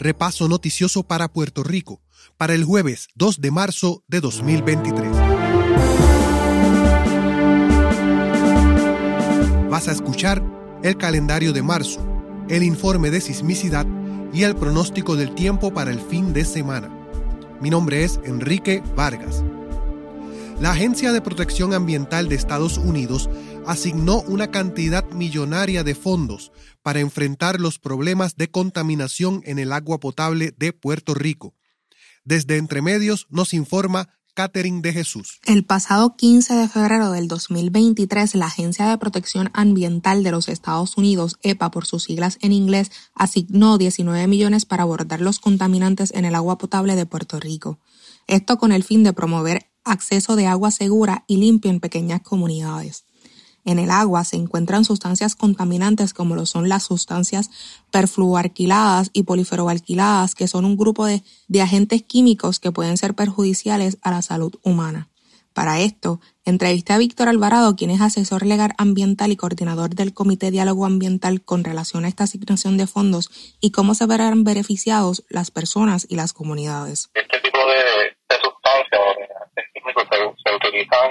repaso noticioso para Puerto Rico, para el jueves 2 de marzo de 2023. Vas a escuchar el calendario de marzo, el informe de sismicidad y el pronóstico del tiempo para el fin de semana. Mi nombre es Enrique Vargas. La Agencia de Protección Ambiental de Estados Unidos asignó una cantidad millonaria de fondos para enfrentar los problemas de contaminación en el agua potable de Puerto Rico. Desde Entremedios nos informa Catherine de Jesús. El pasado 15 de febrero del 2023, la Agencia de Protección Ambiental de los Estados Unidos, EPA por sus siglas en inglés, asignó 19 millones para abordar los contaminantes en el agua potable de Puerto Rico. Esto con el fin de promover acceso de agua segura y limpia en pequeñas comunidades. En el agua se encuentran sustancias contaminantes como lo son las sustancias perfluoalquiladas y poliferoalquiladas, que son un grupo de, de, agentes químicos que pueden ser perjudiciales a la salud humana. Para esto, entrevisté a Víctor Alvarado, quien es asesor legal ambiental y coordinador del Comité Diálogo Ambiental con relación a esta asignación de fondos y cómo se verán beneficiados las personas y las comunidades. Este tipo de, sustancias o químicos se utilizan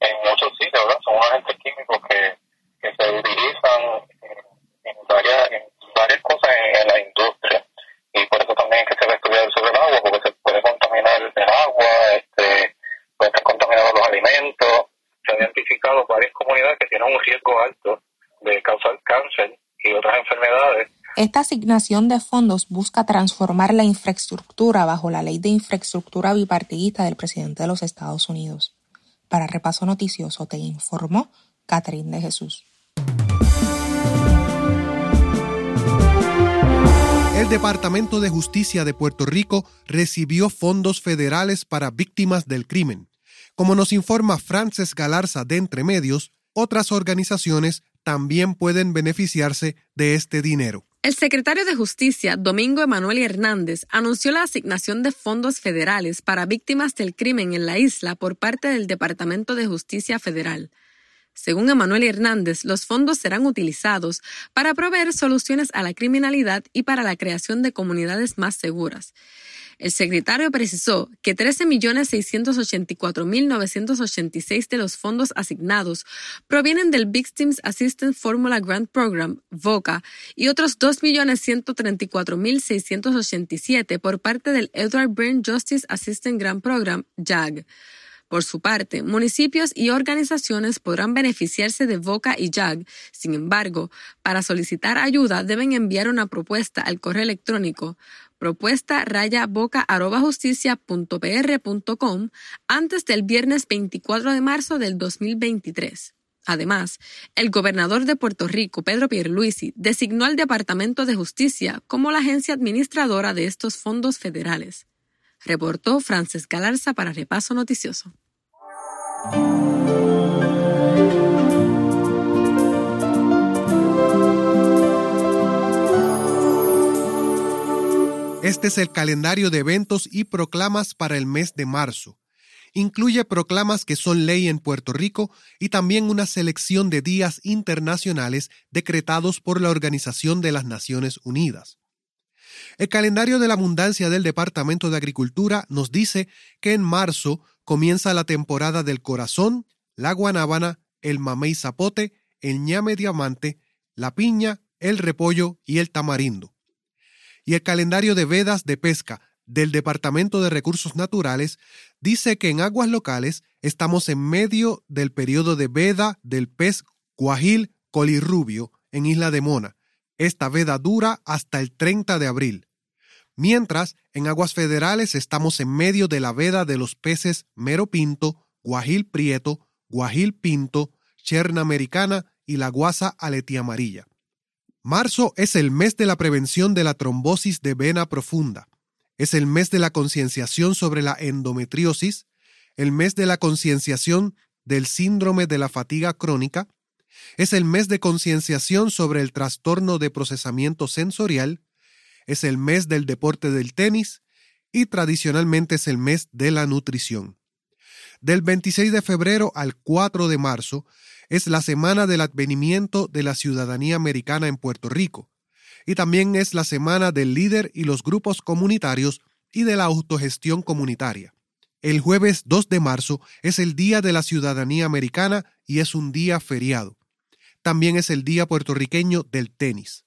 en muchos agentes químicos que, se utilizan en, varias, varias cosas en, la industria. Y por eso también que se debe estudiar sobre el agua, porque se puede contaminar el agua, este, puede estar contaminado los alimentos. Se han identificado varias comunidades que tienen un riesgo alto de causar cáncer y otras enfermedades. Esta asignación de fondos busca transformar la infraestructura bajo la ley de infraestructura bipartidista del presidente de los Estados Unidos. Para Repaso Noticioso te informó Catherine de Jesús. El Departamento de Justicia de Puerto Rico recibió fondos federales para víctimas del crimen. Como nos informa Frances Galarza de Entre Medios, otras organizaciones también pueden beneficiarse de este dinero. El secretario de Justicia, Domingo Emanuel Hernández, anunció la asignación de fondos federales para víctimas del crimen en la isla por parte del Departamento de Justicia Federal. Según Emanuel Hernández, los fondos serán utilizados para proveer soluciones a la criminalidad y para la creación de comunidades más seguras. El secretario precisó que 13.684.986 de los fondos asignados provienen del Victims Assistance Formula Grant Program, VOCA, y otros 2.134.687 por parte del Edward Byrne Justice Assistance Grant Program, JAG. Por su parte, municipios y organizaciones podrán beneficiarse de VOCA y JAG. Sin embargo, para solicitar ayuda deben enviar una propuesta al correo electrónico propuesta raya boca antes del viernes 24 de marzo del 2023. Además, el gobernador de Puerto Rico, Pedro Pierluisi, designó al Departamento de Justicia como la agencia administradora de estos fondos federales. Reportó Frances Galarza para Repaso Noticioso. Este es el calendario de eventos y proclamas para el mes de marzo. Incluye proclamas que son ley en Puerto Rico y también una selección de días internacionales decretados por la Organización de las Naciones Unidas. El calendario de la abundancia del Departamento de Agricultura nos dice que en marzo comienza la temporada del corazón, la guanábana, el mamey zapote, el ñame diamante, la piña, el repollo y el tamarindo y el calendario de vedas de pesca del Departamento de Recursos Naturales dice que en aguas locales estamos en medio del periodo de veda del pez guajil colirrubio en Isla de Mona. Esta veda dura hasta el 30 de abril. Mientras, en aguas federales estamos en medio de la veda de los peces mero pinto, guajil prieto, guajil pinto, cherna americana y la guasa amarilla. Marzo es el mes de la prevención de la trombosis de vena profunda. Es el mes de la concienciación sobre la endometriosis, el mes de la concienciación del síndrome de la fatiga crónica, es el mes de concienciación sobre el trastorno de procesamiento sensorial, es el mes del deporte del tenis y tradicionalmente es el mes de la nutrición. Del 26 de febrero al 4 de marzo es la semana del advenimiento de la ciudadanía americana en Puerto Rico. y también es la semana del líder y los grupos comunitarios y de la autogestión comunitaria. El jueves 2 de marzo es el Día de la Ciudadanía Americana y es un día feriado. También es el Día puertorriqueño del tenis.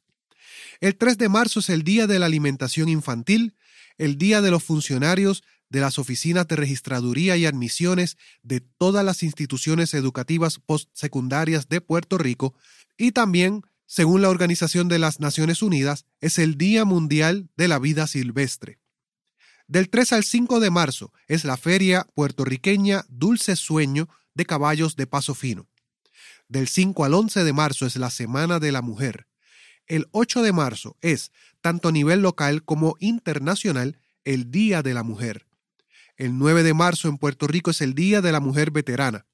El 3 de marzo es el Día de la Alimentación Infantil, el Día de los Funcionarios de las oficinas de registraduría y admisiones de todas las instituciones educativas postsecundarias de Puerto Rico y también, según la Organización de las Naciones Unidas, es el Día Mundial de la Vida Silvestre. Del 3 al 5 de marzo es la feria puertorriqueña Dulce Sueño de Caballos de Paso Fino. Del 5 al 11 de marzo es la Semana de la Mujer. El 8 de marzo es, tanto a nivel local como internacional, el Día de la Mujer. El 9 de marzo en Puerto Rico es el Día de la Mujer Veterana.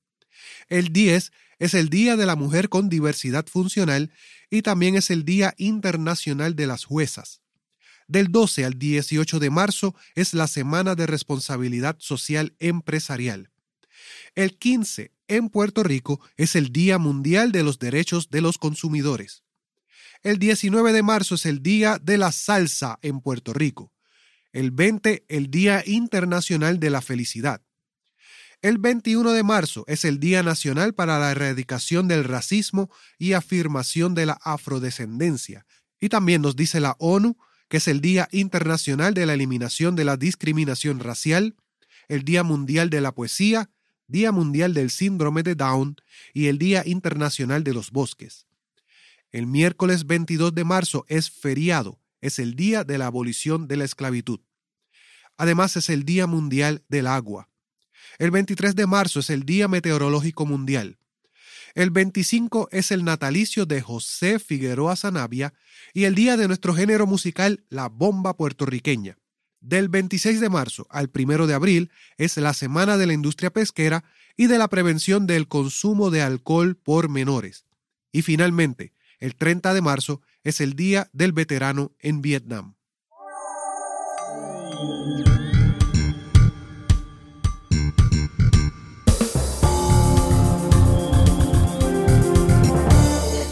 El 10 es el Día de la Mujer con Diversidad Funcional y también es el Día Internacional de las Juezas. Del 12 al 18 de marzo es la Semana de Responsabilidad Social Empresarial. El 15 en Puerto Rico es el Día Mundial de los Derechos de los Consumidores. El 19 de marzo es el Día de la Salsa en Puerto Rico. El 20, el Día Internacional de la Felicidad. El 21 de marzo es el Día Nacional para la Erradicación del Racismo y Afirmación de la Afrodescendencia. Y también nos dice la ONU que es el Día Internacional de la Eliminación de la Discriminación Racial, el Día Mundial de la Poesía, Día Mundial del Síndrome de Down y el Día Internacional de los Bosques. El miércoles 22 de marzo es feriado, es el Día de la Abolición de la Esclavitud. Además es el Día Mundial del Agua. El 23 de marzo es el Día Meteorológico Mundial. El 25 es el natalicio de José Figueroa Zanavia y el día de nuestro género musical La Bomba Puertorriqueña. Del 26 de marzo al 1 de abril es la Semana de la Industria Pesquera y de la prevención del consumo de alcohol por menores. Y finalmente, el 30 de marzo es el Día del Veterano en Vietnam.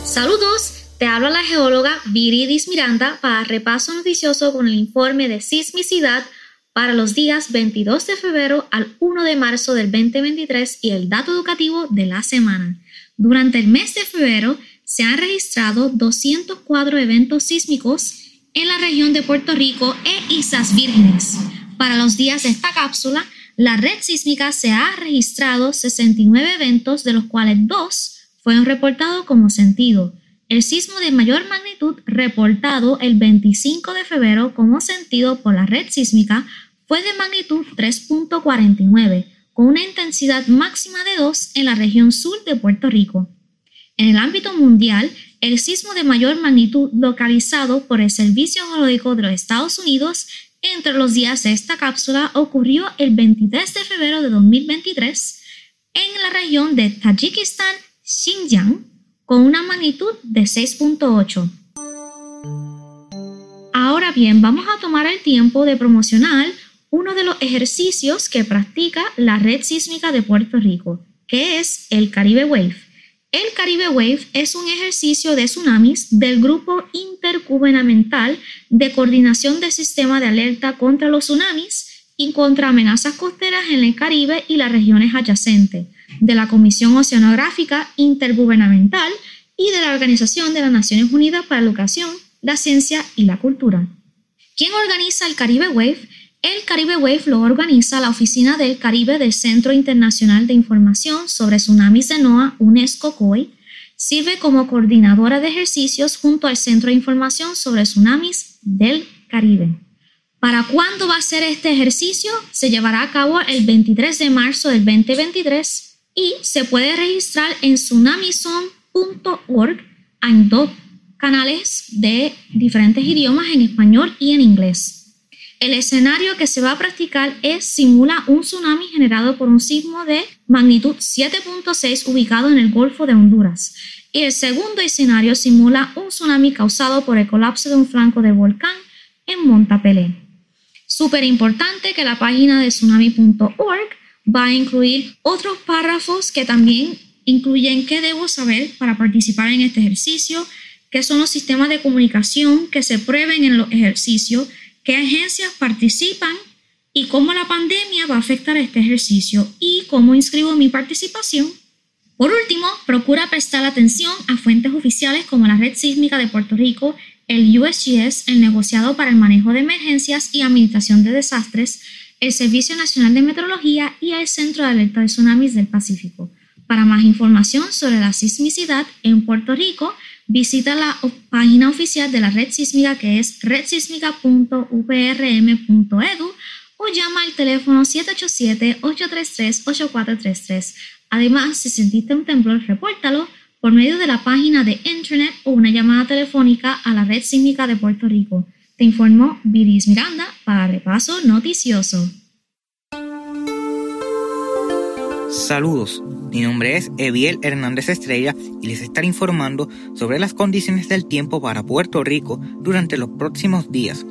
Saludos, te habla la geóloga Viridis Miranda para repaso noticioso con el informe de sismicidad para los días 22 de febrero al 1 de marzo del 2023 y el dato educativo de la semana. Durante el mes de febrero se han registrado 204 eventos sísmicos en la región de Puerto Rico e Islas Vírgenes. Para los días de esta cápsula, la red sísmica se ha registrado 69 eventos, de los cuales dos fueron reportados como sentido. El sismo de mayor magnitud reportado el 25 de febrero como sentido por la red sísmica fue de magnitud 3.49, con una intensidad máxima de 2 en la región sur de Puerto Rico. En el ámbito mundial, el sismo de mayor magnitud localizado por el Servicio Geológico de los Estados Unidos entre los días de esta cápsula ocurrió el 23 de febrero de 2023 en la región de Tayikistán Xinjiang con una magnitud de 6.8. Ahora bien, vamos a tomar el tiempo de promocionar uno de los ejercicios que practica la red sísmica de Puerto Rico, que es el Caribe Wave. El Caribe Wave es un ejercicio de tsunamis del Grupo Intergubernamental de Coordinación del Sistema de Alerta contra los Tsunamis y contra amenazas costeras en el Caribe y las regiones adyacentes de la Comisión Oceanográfica Intergubernamental y de la Organización de las Naciones Unidas para la Educación, la Ciencia y la Cultura. ¿Quién organiza el Caribe Wave? El Caribe Wave lo organiza la Oficina del Caribe del Centro Internacional de Información sobre Tsunamis de NOAA, UNESCO COI. Sirve como coordinadora de ejercicios junto al Centro de Información sobre Tsunamis del Caribe. ¿Para cuándo va a ser este ejercicio? Se llevará a cabo el 23 de marzo del 2023 y se puede registrar en tsunamizone.org. Hay dos canales de diferentes idiomas en español y en inglés. El escenario que se va a practicar es simula un tsunami generado por un sismo de magnitud 7.6 ubicado en el Golfo de Honduras. Y el segundo escenario simula un tsunami causado por el colapso de un flanco del volcán en Montapelé. Súper importante que la página de tsunami.org va a incluir otros párrafos que también incluyen qué debo saber para participar en este ejercicio, qué son los sistemas de comunicación que se prueben en los ejercicios, qué agencias participan y cómo la pandemia va a afectar este ejercicio y cómo inscribo mi participación. Por último, procura prestar atención a fuentes oficiales como la Red Sísmica de Puerto Rico, el USGS, el negociado para el manejo de emergencias y administración de desastres, el Servicio Nacional de Meteorología y el Centro de Alerta de Tsunamis del Pacífico. Para más información sobre la sismicidad en Puerto Rico, visita la página oficial de la red sísmica que es redsísmica.uprm.edu o llama al teléfono 787-833-8433. Además, si sentiste un temblor, repórtalo por medio de la página de internet o una llamada telefónica a la red sísmica de Puerto Rico. Te informó Viris Miranda para Repaso Noticioso. Saludos, mi nombre es Eviel Hernández Estrella y les estaré informando sobre las condiciones del tiempo para Puerto Rico durante los próximos días.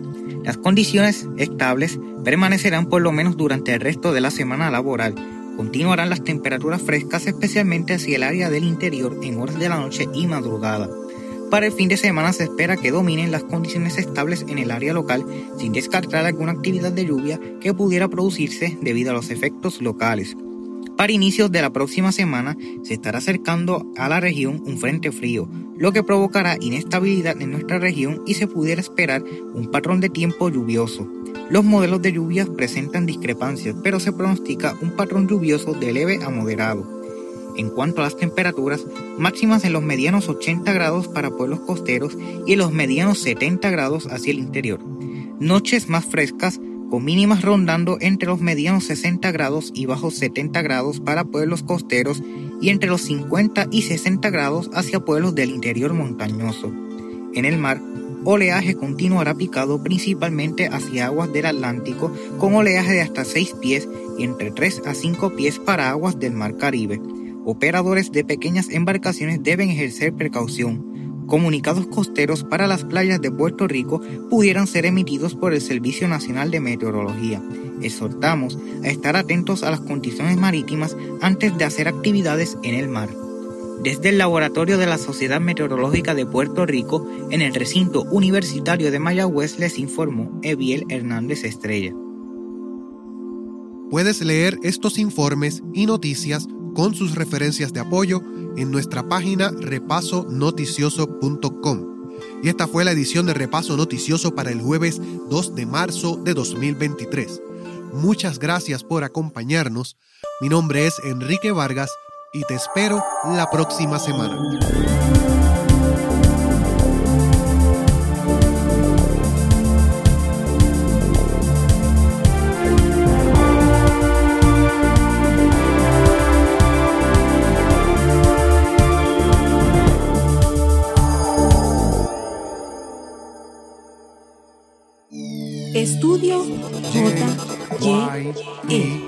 Las condiciones estables permanecerán por lo menos durante el resto de la semana laboral. Continuarán las temperaturas frescas especialmente hacia el área del interior en horas de la noche y madrugada. Para el fin de semana se espera que dominen las condiciones estables en el área local sin descartar alguna actividad de lluvia que pudiera producirse debido a los efectos locales. Para inicios de la próxima semana se estará acercando a la región un frente frío, lo que provocará inestabilidad en nuestra región y se pudiera esperar un patrón de tiempo lluvioso. Los modelos de lluvias presentan discrepancias, pero se pronostica un patrón lluvioso de leve a moderado. En cuanto a las temperaturas, máximas en los medianos 80 grados para pueblos costeros y en los medianos 70 grados hacia el interior. Noches más frescas, con mínimas rondando entre los medianos 60 grados y bajos 70 grados para pueblos costeros y entre los 50 y 60 grados hacia pueblos del interior montañoso. En el mar, oleaje continuará picado principalmente hacia aguas del Atlántico con oleaje de hasta 6 pies y entre 3 a 5 pies para aguas del Mar Caribe operadores de pequeñas embarcaciones deben ejercer precaución. Comunicados costeros para las playas de Puerto Rico pudieran ser emitidos por el Servicio Nacional de Meteorología. Exhortamos a estar atentos a las condiciones marítimas antes de hacer actividades en el mar. Desde el laboratorio de la Sociedad Meteorológica de Puerto Rico, en el recinto universitario de Mayagüez, les informó Eviel Hernández Estrella. Puedes leer estos informes y noticias con sus referencias de apoyo en nuestra página repasonoticioso.com. Y esta fue la edición de Repaso Noticioso para el jueves 2 de marzo de 2023. Muchas gracias por acompañarnos. Mi nombre es Enrique Vargas y te espero la próxima semana. aquí.